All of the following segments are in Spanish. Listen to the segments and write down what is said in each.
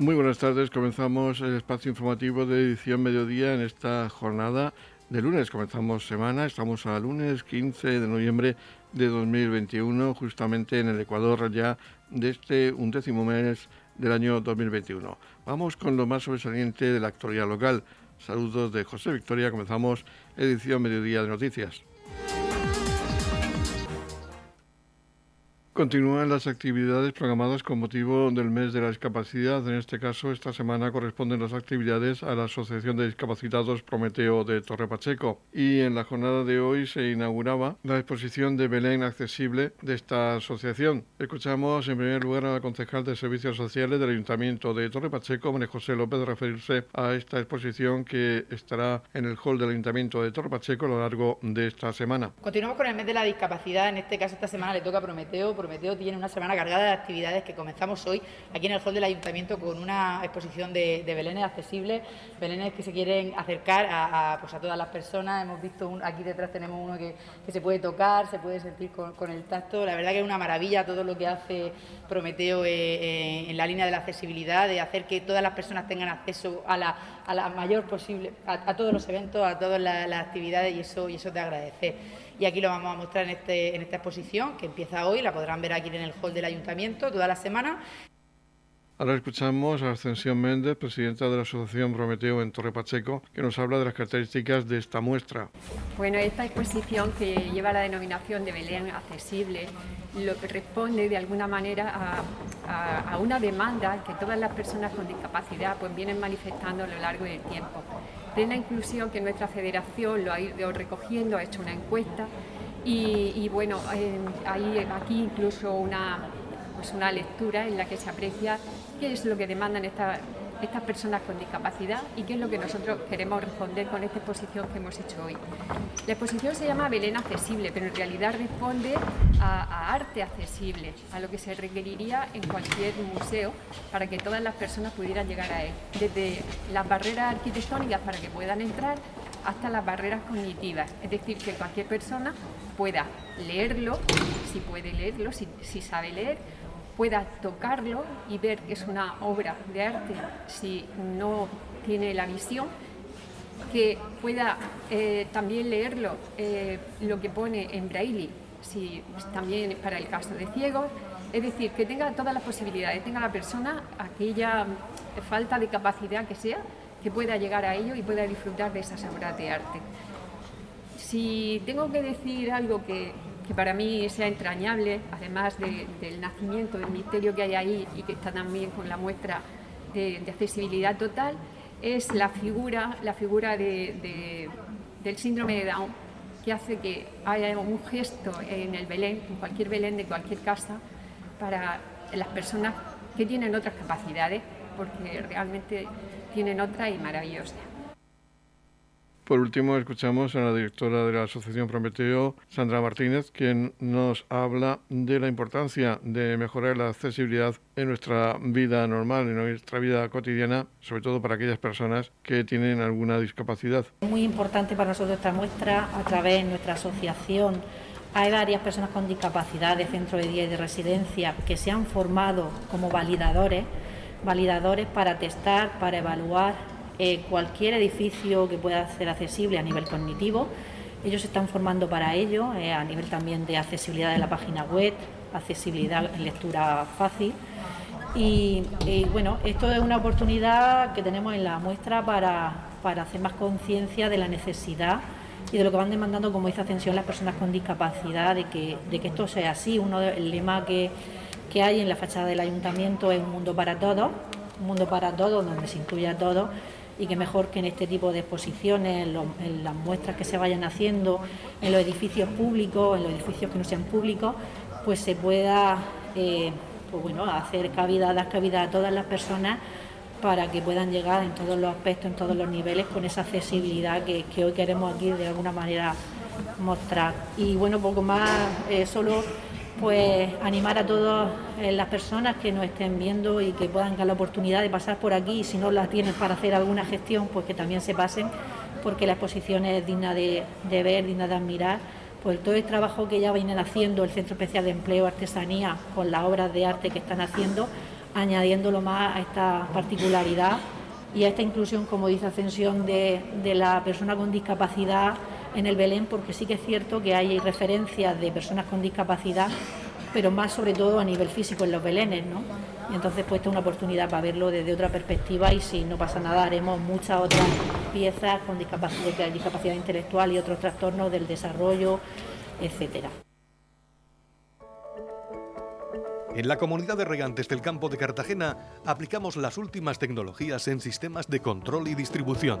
Muy buenas tardes, comenzamos el espacio informativo de edición mediodía en esta jornada de lunes. Comenzamos semana, estamos a lunes 15 de noviembre de 2021, justamente en el Ecuador ya de este undécimo mes del año 2021. Vamos con lo más sobresaliente de la actualidad local. Saludos de José Victoria, comenzamos edición mediodía de noticias. Continúan las actividades programadas con motivo del mes de la discapacidad. En este caso, esta semana corresponden las actividades a la Asociación de Discapacitados Prometeo de Torre Pacheco. Y en la jornada de hoy se inauguraba la exposición de Belén accesible de esta asociación. Escuchamos en primer lugar a la concejal de Servicios Sociales del Ayuntamiento de Torre Pacheco, María José López, referirse a esta exposición que estará en el hall del Ayuntamiento de Torre Pacheco a lo largo de esta semana. Continuamos con el mes de la discapacidad. En este caso, esta semana le toca a Prometeo Prometeo tiene una semana cargada de actividades que comenzamos hoy aquí en el hall del Ayuntamiento con una exposición de, de belenes accesibles, belenes que se quieren acercar a, pues a todas las personas. Hemos visto aquí detrás tenemos uno que, se puede tocar, se puede sentir con, el tacto. La verdad que es una maravilla todo lo que hace Prometeo eh, eh, en la línea de la accesibilidad, de hacer que todas las personas tengan acceso a la, a la mayor posible, a, todos los eventos, a todas las, las actividades y eso, y eso te agradece y aquí lo vamos a mostrar en, este, en esta exposición que empieza hoy, la podrán ver aquí en el hall del ayuntamiento toda la semana. Ahora escuchamos a Ascensión Méndez, presidenta de la Asociación Prometeo en Torre Pacheco, que nos habla de las características de esta muestra. Bueno, esta exposición que lleva la denominación de Belén accesible lo que responde de alguna manera a, a, una demanda que todas las personas con discapacidad pues vienen manifestando a lo largo del tiempo plena inclusión que nuestra federación lo ha ido recogiendo, ha hecho una encuesta y, bueno, hay aquí incluso una, pues una lectura en la que se aprecia qué es lo que demandan estas estas personas con discapacidad y qué es lo que nosotros queremos responder con esta exposición que hemos hecho hoy. La exposición se llama Belén Accesible, pero en realidad responde a, arte accesible, a lo que se requeriría en cualquier museo para que todas las personas pudieran llegar a él, desde las barreras arquitectónicas para que puedan entrar hasta las barreras cognitivas, es decir, que cualquier persona pueda leerlo, si puede leerlo, si sabe leer, pueda tocarlo y ver que es una obra de arte si no tiene la visión, que pueda eh, también leerlo eh, lo que pone en braille, si también para el caso de ciegos, es decir, que tenga todas las posibilidades, tenga la persona aquella falta de capacidad que sea, que pueda llegar a ello y pueda disfrutar de esas obras de arte. Si tengo que decir algo que que para mí sea entrañable, además del nacimiento, del misterio que hay ahí y que está también con la muestra de, accesibilidad total, es la figura, la figura del síndrome de Down, que hace que haya un gesto en el Belén, en cualquier Belén de cualquier casa, para las personas que tienen otras capacidades, porque realmente tienen otras y maravillosas. Por último, escuchamos a la directora de la Asociación Prometeo, Sandra Martínez, quien nos habla de la importancia de mejorar la accesibilidad en nuestra vida normal, en nuestra vida cotidiana, sobre todo para aquellas personas que tienen alguna discapacidad. Es muy importante para nosotros esta muestra a través de nuestra asociación. Hay varias personas con discapacidad de centro de día y de residencia que se han formado como validadores, validadores para testar, para evaluar eh, cualquier edificio que pueda ser accesible a nivel cognitivo. Ellos se están formando para ello, eh, a nivel también de accesibilidad de la página web, accesibilidad en lectura fácil. Y, bueno, esto es una oportunidad que tenemos en la muestra para, para hacer más conciencia de la necesidad y de lo que van demandando, como dice Ascensión, las personas con discapacidad, de que, de que esto sea así. Uno el lema que, que hay en la fachada del ayuntamiento es un mundo para todos, un mundo para todos, donde se incluye a todos y que mejor que en este tipo de exposiciones, en, las muestras que se vayan haciendo, en los edificios públicos, en los edificios que no sean públicos, pues se pueda eh, pues bueno, hacer cabida, dar cabida a todas las personas para que puedan llegar en todos los aspectos, en todos los niveles, con esa accesibilidad que, hoy queremos aquí de alguna manera mostrar. Y bueno, poco más, eh, solo pues animar a todas eh, las personas que nos estén viendo y que puedan dar la oportunidad de pasar por aquí. Y si no la tienen para hacer alguna gestión, pues que también se pasen, porque la exposición es digna de, ver, digna de admirar, pues todo el trabajo que ya vienen haciendo el Centro Especial de Empleo Artesanía con las obras de arte que están haciendo, añadiéndolo más a esta particularidad y a esta inclusión, como dice Ascensión, de la persona con discapacidad en el Belén, porque sí que es cierto que hay referencias de personas con discapacidad, pero más sobre todo a nivel físico en los Belenes, ¿no? Y entonces pues esta es una oportunidad para verlo desde otra perspectiva y si no pasa nada haremos muchas otras piezas con discapacidad, discapacidad intelectual y otros trastornos del desarrollo, etcétera. En la comunidad de regantes del campo de Cartagena aplicamos las últimas tecnologías en sistemas de control y distribución,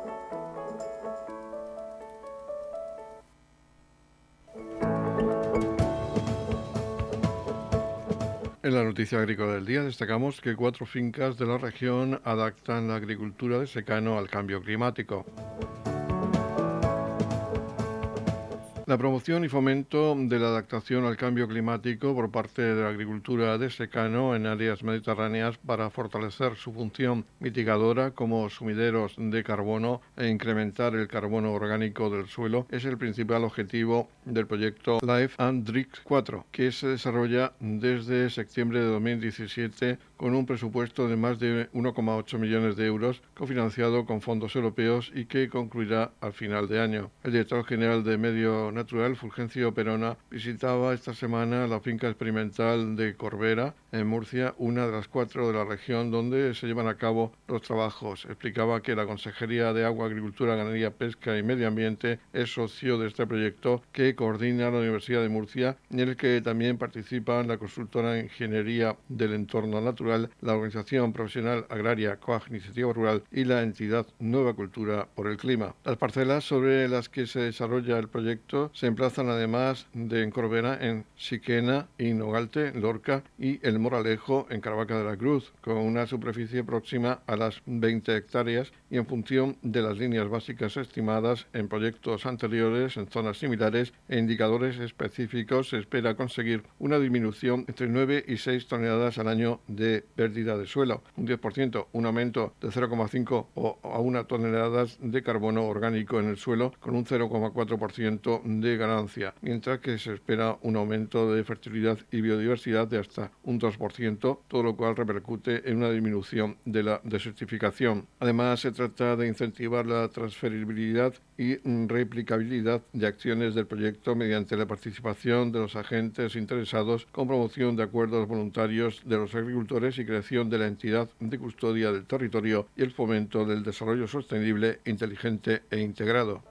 En la noticia agrícola del día destacamos que cuatro fincas de la región adaptan la agricultura de secano al cambio climático. La promoción y fomento de la adaptación al cambio climático por parte de la agricultura de secano en áreas mediterráneas para fortalecer su función mitigadora como sumideros de carbono e incrementar el carbono orgánico del suelo es el principal objetivo del proyecto Life and Drix 4, que se desarrolla desde septiembre de 2017 con un presupuesto de más de 1,8 millones de euros cofinanciado con fondos europeos y que concluirá al final de año. El director general de Medio Natural, Fulgencio Perona, visitaba esta semana la finca experimental de Corbera, en Murcia, una de las cuatro de la región donde se llevan a cabo los trabajos. Explicaba que la Consejería de Agua, Agricultura, Ganadería, Pesca y Medio Ambiente es socio de este proyecto que coordina la Universidad de Murcia, en el que también participan la consultora Ingeniería del Entorno Natural, la Organización Profesional Agraria COAG Iniciativa Rural y la entidad Nueva Cultura por el Clima. Las parcelas sobre las que se desarrolla el proyecto se emplazan además de en Corbera, en Siquena y Nogalte, Lorca y El Moralejo, en Caravaca de la Cruz, con una superficie próxima a las 20 hectáreas y en función de las líneas básicas estimadas en proyectos anteriores en zonas similares e indicadores específicos, se espera conseguir una disminución entre 9 y 6 toneladas al año de pérdida de suelo, un 10%, un aumento de 0,5 o a 1 toneladas de carbono orgánico en el suelo, con un 0,4% de ganancia, mientras que se espera un aumento de fertilidad y biodiversidad de hasta un 2%, todo lo cual repercute en una disminución de la desertificación. Además, se trata de incentivar la transferibilidad y replicabilidad de acciones del proyecto mediante la participación de los agentes interesados con promoción de acuerdos voluntarios de los agricultores y creación de la entidad de custodia del territorio y el fomento del desarrollo sostenible, inteligente e integrado.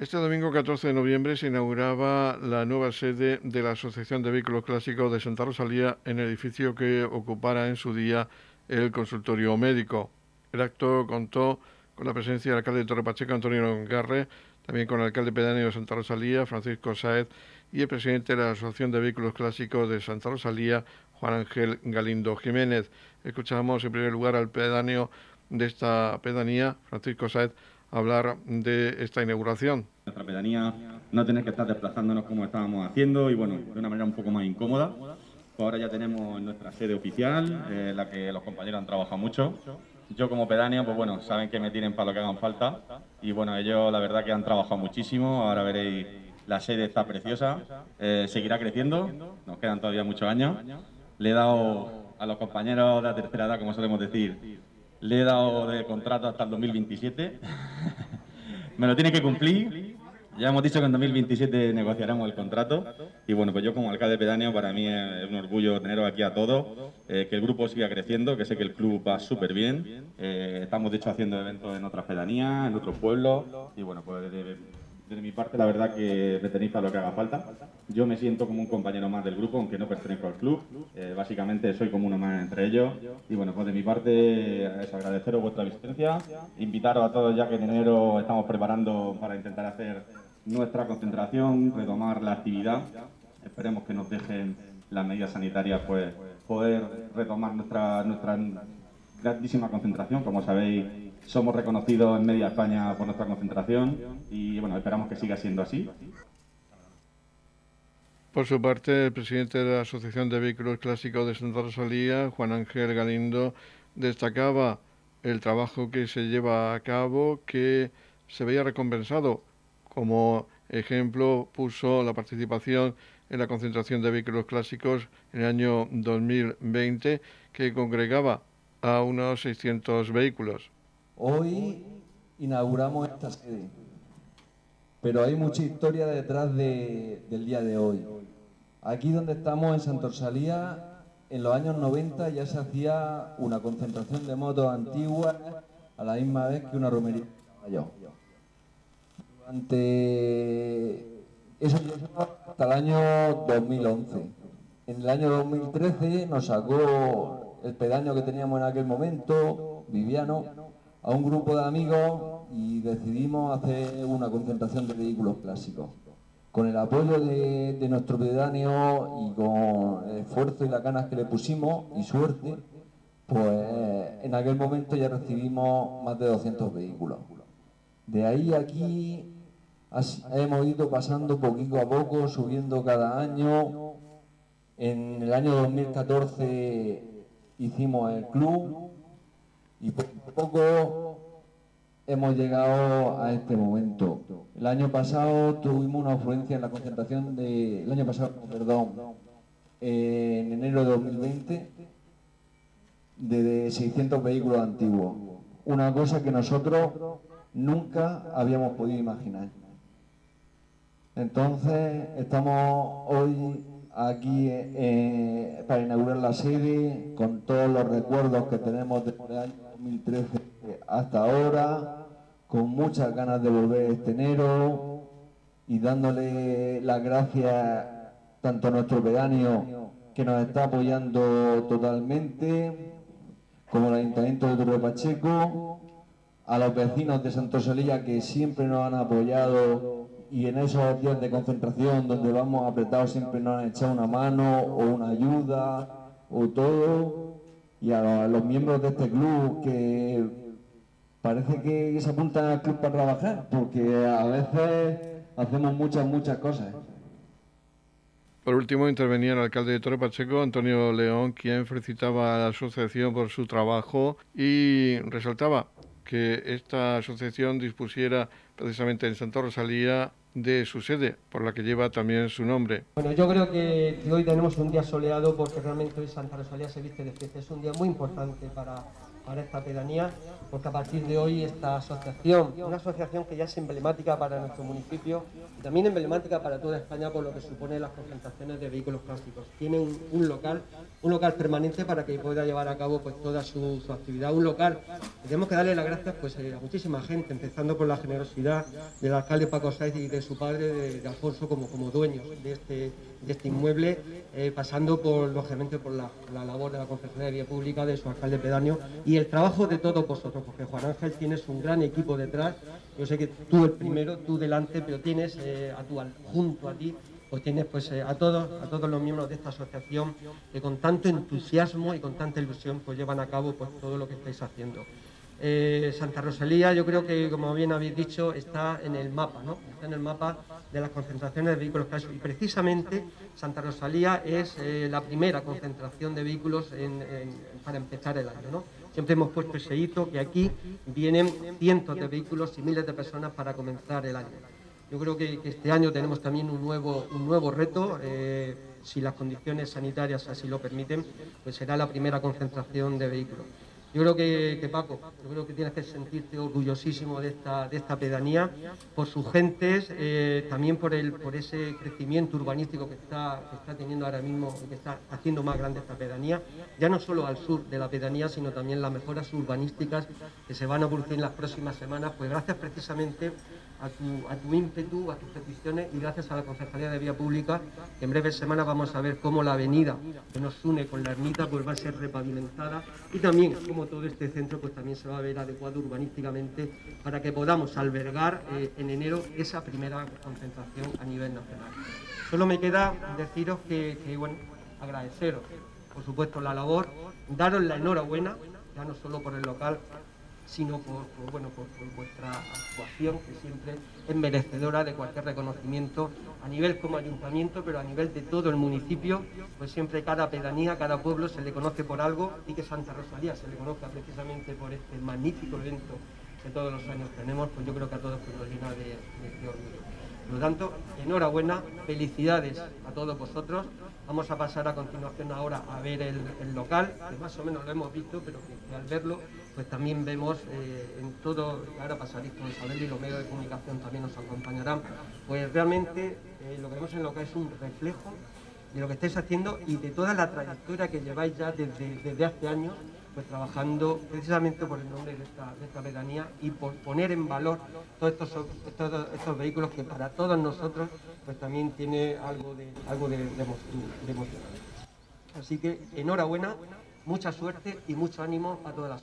Este domingo 14 de noviembre se inauguraba la nueva sede de la Asociación de Vehículos Clásicos de Santa Rosalía en el edificio que ocupara en su día el consultorio médico. El acto contó con la presencia del alcalde de Torre Pacheco, Antonio Garre, también con el alcalde pedáneo de Santa Rosalía, Francisco Saez, y el presidente de la Asociación de Vehículos Clásicos de Santa Rosalía, Juan Ángel Galindo Jiménez. Escuchamos en primer lugar al pedáneo de esta pedanía, Francisco Saez, hablar de esta inauguración. Nuestra pedanía no tener que estar desplazándonos como estábamos haciendo y bueno, de una manera un poco más incómoda. Pues ahora ya tenemos nuestra sede oficial, en la que los compañeros han trabajado mucho. Yo como pedáneo, pues bueno, saben que me tienen para lo que hagan falta y bueno, ellos la verdad que han trabajado muchísimo. Ahora veréis, la sede está preciosa, eh, seguirá creciendo, nos quedan todavía muchos años. Le he dado a los compañeros de la tercera edad, como solemos decir, le he dado de contrato hasta el 2027. Me lo tiene que cumplir. Ya hemos dicho que en 2027 negociaremos el contrato. Y bueno, pues yo como alcalde pedáneo, para mí es un orgullo teneros aquí a todos, eh, que el grupo siga creciendo, que sé que el club va súper bien. Eh, estamos de hecho haciendo eventos en otras pedanías, en otros pueblos. Y bueno, pues de mi parte, la verdad que me tenéis para lo que haga falta. Yo me siento como un compañero más del grupo, aunque no pertenezco al club. Eh, básicamente soy como uno más entre ellos. Y bueno, pues de mi parte es agradeceros vuestra asistencia, invitaros a todos ya que en enero estamos preparando para intentar hacer nuestra concentración, retomar la actividad. Esperemos que nos dejen las medidas sanitarias, pues poder retomar nuestra, nuestra grandísima concentración. Como sabéis, somos reconocidos en media España por nuestra concentración y bueno, esperamos que siga siendo así. Por su parte, el presidente de la Asociación de Vehículos Clásicos de Santa Rosalía, Juan Ángel Galindo, destacaba el trabajo que se lleva a cabo, que se veía recompensado. Como ejemplo, puso la participación en la concentración de vehículos clásicos en el año 2020, que congregaba a unos 600 vehículos. Hoy inauguramos esta sede, pero hay mucha historia detrás del día de hoy. Aquí donde estamos en Santorsalía, en los años 90 ya se hacía una concentración de motos antiguas a la misma vez que una romería mayor. Durante eso hasta el año 2011. En el año 2013 nos sacó el pedaño que teníamos en aquel momento, Viviano, a un grupo de amigos y decidimos hacer una concentración de vehículos clásicos. Con el apoyo de, nuestro pedáneo y con el esfuerzo y las ganas que le pusimos y suerte, pues en aquel momento ya recibimos más de 200 vehículos. De ahí aquí hemos ido pasando poquito a poco, subiendo cada año. En el año 2014 hicimos el club y poco a poco hemos llegado a este momento. El año pasado tuvimos una afluencia en la concentración de, el año pasado, perdón, en enero de 2020 de 600 vehículos antiguos. Una cosa que nosotros nunca habíamos podido imaginar. Entonces, estamos hoy aquí eh, para inaugurar la sede con todos los recuerdos que tenemos el año 2013 hasta ahora, con muchas ganas de volver este enero y dándole las gracias tanto a nuestro pedáneo que nos está apoyando totalmente, como al Ayuntamiento de Torre Pacheco, a los vecinos de Santo Solilla que siempre nos han apoyado y en esos días de concentración donde vamos apretados siempre nos han echado una mano o una ayuda o todo y a los, miembros de este club que parece que se apuntan al club para trabajar porque a veces hacemos muchas, muchas cosas. Por último, intervenía el alcalde de Torre Pacheco, Antonio León, quien felicitaba a la asociación por su trabajo y resaltaba que esta asociación dispusiera precisamente en Santa Rosalía de su sede, por la que lleva también su nombre. Bueno, yo creo que, hoy tenemos un día soleado porque realmente hoy Santa Rosalía se viste de fiesta. Es un día muy importante para, para esta pedanía, porque a partir de hoy esta asociación, una asociación que ya es emblemática para nuestro municipio y también emblemática para toda España por lo que supone las concentraciones de vehículos clásicos. Tiene un, local, un local permanente para que pueda llevar a cabo pues toda su, actividad, un local. Tenemos que darle las gracias pues eh, a muchísima gente, empezando por la generosidad del alcalde Paco Saiz y de su padre, de, Alfonso, como, como dueños de este, de este inmueble, eh, pasando por, lógicamente, por la, labor de la Concejalía de Vía Pública, de su alcalde pedáneo y el trabajo de todos vosotros, porque Juan Ángel tienes un gran equipo detrás. Yo sé que tú el primero, tú delante, pero tienes eh, junto a ti pues tienes pues eh, a todos a todos los miembros de esta asociación que con tanto entusiasmo y con tanta ilusión pues llevan a cabo pues todo lo que estáis haciendo. Eh, Santa Rosalía, yo creo que, como bien habéis dicho, está en el mapa, ¿no? En el mapa de las concentraciones de vehículos clásicos. Y precisamente Santa Rosalía es eh, la primera concentración de vehículos para empezar el año, ¿no? Siempre hemos puesto ese hito que aquí vienen cientos de vehículos y miles de personas para comenzar el año. Yo creo que, este año tenemos también un nuevo, un nuevo reto. Eh, si las condiciones sanitarias así lo permiten, pues será la primera concentración de vehículos. Yo creo que, Paco, yo creo que tienes que sentirte orgullosísimo de esta, de esta pedanía, por sus gentes, eh, también por, el, por ese crecimiento urbanístico que está, está teniendo ahora mismo, que está haciendo más grande esta pedanía, ya no solo al sur de la pedanía, sino también las mejoras urbanísticas que se van a producir en las próximas semanas, pues gracias precisamente a tu, a tu ímpetu, a tus peticiones y gracias a la Concejalía de Vía Pública, que en breves semanas vamos a ver cómo la avenida que nos une con la ermita pues va a ser repavimentada y también como todo este centro pues también se va a ver adecuado urbanísticamente para que podamos albergar eh, en enero esa primera concentración a nivel nacional. Solo me queda deciros que, que bueno, agradeceros, por supuesto, la labor, daros la enhorabuena, ya no solo por el local, sino por, bueno, por, vuestra actuación, que siempre es merecedora de cualquier reconocimiento a nivel como ayuntamiento, pero a nivel de todo el municipio, pues siempre cada pedanía, cada pueblo se le conoce por algo y que Santa Rosalía se le conozca precisamente por este magnífico evento que todos los años tenemos, pues yo creo que a todos nos llena de, de orgullo. Por lo tanto, enhorabuena, felicidades a todos vosotros. Vamos a pasar a continuación ahora a ver el, local, que más o menos lo hemos visto, pero que, al verlo, pues también vemos eh, en todo, ahora pasaréis todos a y los medios de comunicación también nos acompañarán, pues realmente eh, lo que vemos en el local es un reflejo de lo que estáis haciendo y de toda la trayectoria que lleváis ya desde, desde hace años pues trabajando precisamente por el nombre de esta, de pedanía y por poner en valor todos estos, estos, vehículos que para todos nosotros pues también tiene algo de, algo de, emoción. Así que enhorabuena, mucha suerte y mucho ánimo a todas las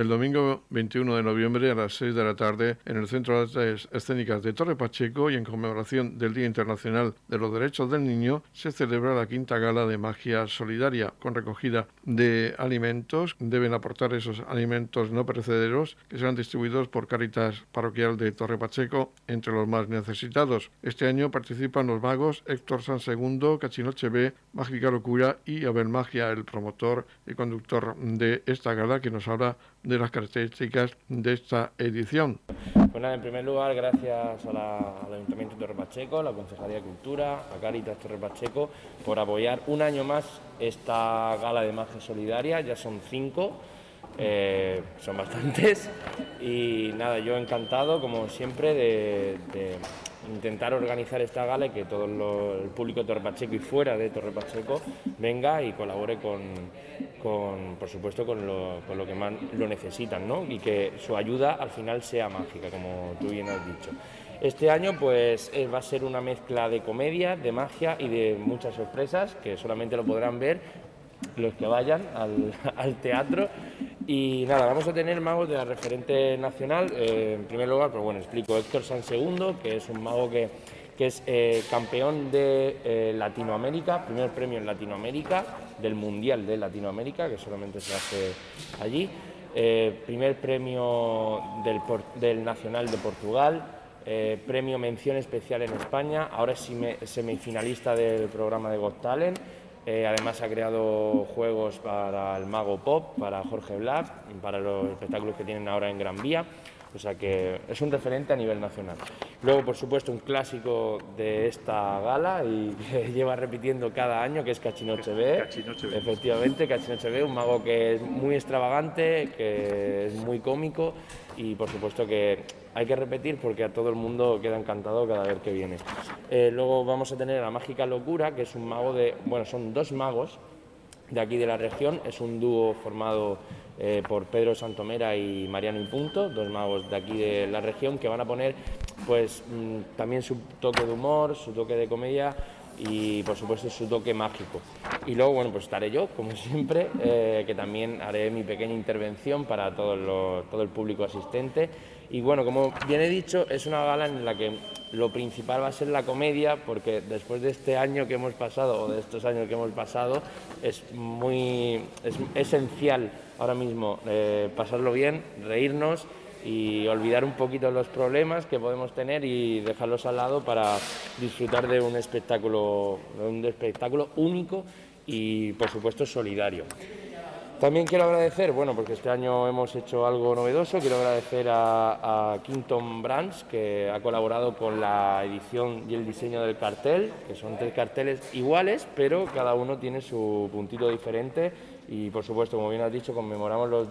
El domingo 21 de noviembre a las 6 de la tarde en el Centro de Artes Escénicas de Torre Pacheco y en conmemoración del Día Internacional de los Derechos del Niño se celebra la quinta gala de magia solidaria con recogida de alimentos. Deben aportar esos alimentos no perecederos que serán distribuidos por Caritas Parroquial de Torre Pacheco entre los más necesitados. Este año participan los magos Héctor San Segundo, Cachinoche B, Mágica Locura y Abel Magia, el promotor y conductor de esta gala que nos habla de las características de esta edición. Pues nada, en primer lugar, gracias al Ayuntamiento de Torre Pacheco, a la Concejalía de Cultura, a Caritas Torre Pacheco, por apoyar un año más esta gala de magia solidaria, ya son cinco. Eh, son bastantes y nada, yo encantado como siempre de intentar organizar esta gala y que todo el público de Torre Pacheco y fuera de Torre Pacheco venga y colabore con, por supuesto, con lo, con lo que más lo necesitan, ¿no? Y que su ayuda al final sea mágica, como tú bien has dicho. Este año pues eh, va a ser una mezcla de comedia, de magia y de muchas sorpresas que solamente lo podrán ver los que vayan al, teatro. Y nada, vamos a tener magos de la referente nacional. Eh, en primer lugar, pues bueno, explico Héctor San Segundo, que es un mago que, que es eh, campeón de eh, Latinoamérica, primer premio en Latinoamérica, del Mundial de Latinoamérica, que solamente se hace allí. primer premio del, Nacional de Portugal, premio mención especial en España, ahora es semifinalista del programa de Got Talent eh, además ha creado juegos para el Mago Pop, para Jorge Black, para los espectáculos que tienen ahora en Gran Vía. O sea que es un referente a nivel nacional. Luego, por supuesto, un clásico de esta gala y que lleva repitiendo cada año, que es Cachinoche B. Efectivamente, Cachinoche B, un mago que es muy extravagante, que es muy cómico y, por supuesto, que hay que repetir porque a todo el mundo queda encantado cada vez que viene. Eh, luego vamos a tener a Mágica Locura, que es un mago de, bueno, son dos magos de aquí de la región, es un dúo formado eh, por Pedro Santomera y Mariano y Punto, dos magos de aquí de la región que van a poner pues mm, también su toque de humor, su toque de comedia y por supuesto su toque mágico. Y luego, bueno, pues estaré yo, como siempre, eh, que también haré mi pequeña intervención para todo, todo el público asistente y bueno, como bien he dicho, es una gala en la que lo principal va a ser la comedia, porque después de este año que hemos pasado, o de estos años que hemos pasado, es muy es esencial ahora mismo eh, pasarlo bien, reírnos y olvidar un poquito los problemas que podemos tener y dejarlos al lado para disfrutar de un espectáculo, un espectáculo único y por supuesto solidario. También quiero agradecer, bueno, porque este año hemos hecho algo novedoso, quiero agradecer a, a Quinton Brands, que ha colaborado con la edición y el diseño del cartel, que son tres carteles iguales, pero cada uno tiene su puntito diferente y por supuesto, como bien has dicho, conmemoramos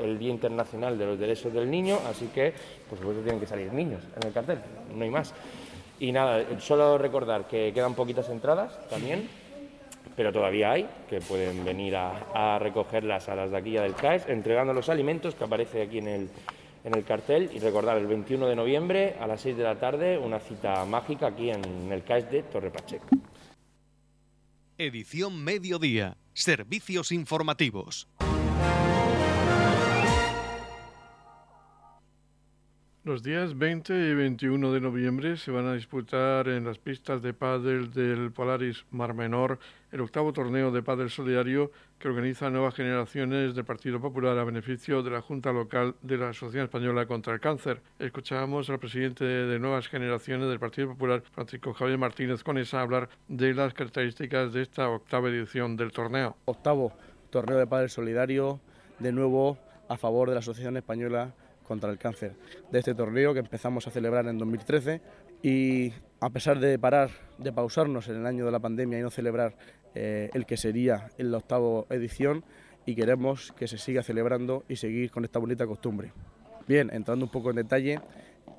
el Día Internacional de los Derechos del Niño, así que por supuesto tienen que salir niños en el cartel, no hay más. Y nada, solo recordar que quedan poquitas entradas también pero todavía hay, que pueden venir a, recogerlas a las de aquí del CAES, entregando los alimentos que aparece aquí en el, en el cartel y recordar el 21 de noviembre a las 6 de la tarde una cita mágica aquí en el CAES de Torre Pacheco. Edición Mediodía. Servicios informativos. Los días 20 y 21 de noviembre se van a disputar en las pistas de pádel del Polaris Mar Menor el octavo torneo de pádel solidario que organiza Nuevas Generaciones del Partido Popular a beneficio de la Junta Local de la Asociación Española contra el Cáncer. Escuchábamos al presidente de Nuevas Generaciones del Partido Popular, Francisco Javier Martínez Conesa, hablar de las características de esta octava edición del torneo. Octavo torneo de pádel solidario, de nuevo a favor de la Asociación Española contra el cáncer de este torneo que empezamos a celebrar en 2013 y a pesar de parar, de pausarnos en el año de la pandemia y no celebrar eh, el que sería en la octava edición y queremos que se siga celebrando y seguir con esta bonita costumbre. Bien, entrando un poco en detalle,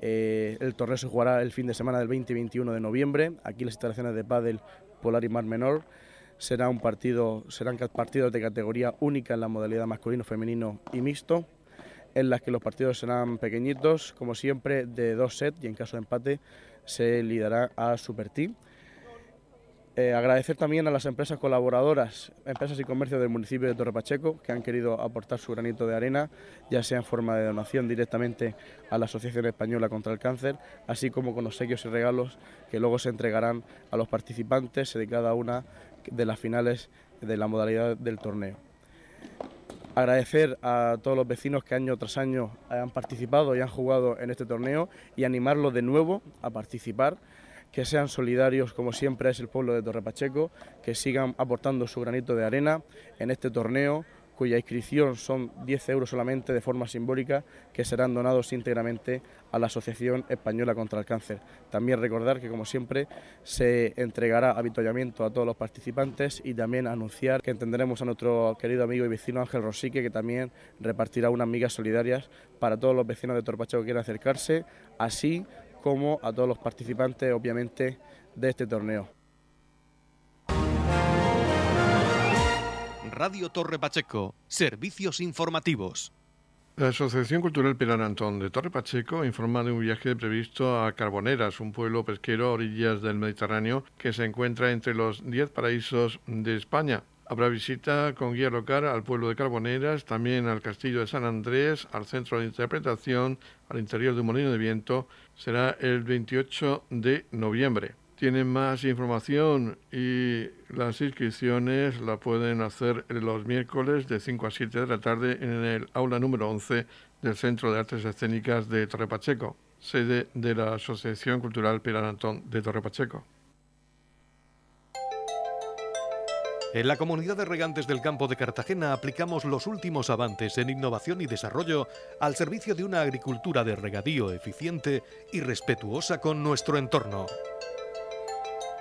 eh, el torneo se jugará el fin de semana del 20 y 21 de noviembre, aquí las instalaciones de Padel Polar y Mar Menor. Será un partido, serán partidos de categoría única en la modalidad masculino, femenino y mixto en las que los partidos serán pequeñitos, como siempre, de dos sets y en caso de empate se liderará a Super Team. Eh, agradecer también a las empresas colaboradoras, empresas y comercios del municipio de Torre Pacheco, que han querido aportar su granito de arena, ya sea en forma de donación directamente a la Asociación Española contra el Cáncer, así como con obsequios y regalos que luego se entregarán a los participantes de cada una de las finales de la modalidad del torneo. Agradecer a todos los vecinos que año tras año han participado y han jugado en este torneo y animarlos de nuevo a participar, que sean solidarios como siempre es el pueblo de Torre Pacheco, que sigan aportando su granito de arena en este torneo cuya inscripción son 10 euros solamente de forma simbólica, que serán donados íntegramente a la Asociación Española contra el Cáncer. También recordar que, como siempre, se entregará habituallamiento a todos los participantes y también anunciar que entenderemos a nuestro querido amigo y vecino Ángel Rosique, que también repartirá unas migas solidarias para todos los vecinos de Torpacho que quieran acercarse, así como a todos los participantes, obviamente, de este torneo. Radio Torre Pacheco, servicios informativos. La Asociación Cultural Pilar Antón de Torre Pacheco informa de un viaje previsto a Carboneras, un pueblo pesquero a orillas del Mediterráneo que se encuentra entre los 10 paraísos de España. Habrá visita con guía local al pueblo de Carboneras, también al castillo de San Andrés, al centro de interpretación, al interior de un molino de viento. Será el 28 de noviembre. Tienen más información y las inscripciones la pueden hacer los miércoles de 5 a 7 de la tarde en el aula número 11 del Centro de Artes Escénicas de Torre Pacheco, sede de la Asociación Cultural Pilar Antón de Torre Pacheco. En la comunidad de regantes del campo de Cartagena aplicamos los últimos avances en innovación y desarrollo al servicio de una agricultura de regadío eficiente y respetuosa con nuestro entorno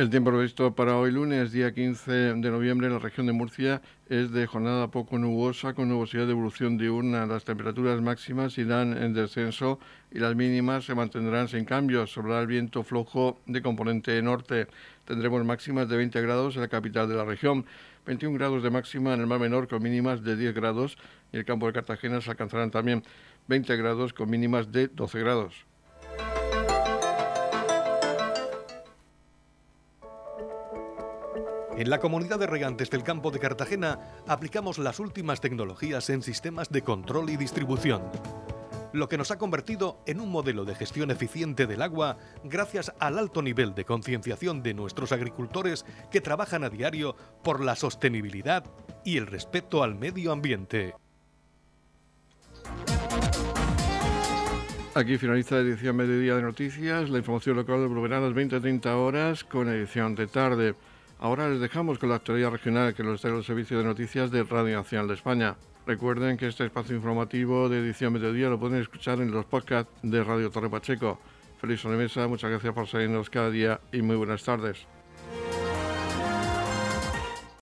El tiempo previsto para hoy lunes, día 15 de noviembre, en la región de Murcia es de jornada poco nubosa, con nubosidad de evolución diurna. Las temperaturas máximas irán en descenso y las mínimas se mantendrán sin cambios. Sobre el viento flojo de componente norte. Tendremos máximas de 20 grados en la capital de la región, 21 grados de máxima en el mar menor con mínimas de 10 grados y el campo de Cartagena se alcanzarán también 20 grados con mínimas de 12 grados. En la comunidad de regantes del campo de Cartagena aplicamos las últimas tecnologías en sistemas de control y distribución. lo que nos ha convertido en un modelo de gestión eficiente del agua gracias al alto nivel de concienciación de nuestros agricultores que trabajan a diario por la sostenibilidad y el respeto al medio ambiente. Aquí finaliza la edición Mediodía de Noticias. La información local volverá a las 20-30 horas con edición de tarde. Ahora les dejamos con la actualidad regional que nos trae el Servicio de Noticias de Radio Nacional de España. Recuerden que este espacio informativo de edición Mediodía lo pueden escuchar en los podcasts de Radio Torre Pacheco. Feliz sobremesa, muchas gracias por seguirnos cada día y muy buenas tardes.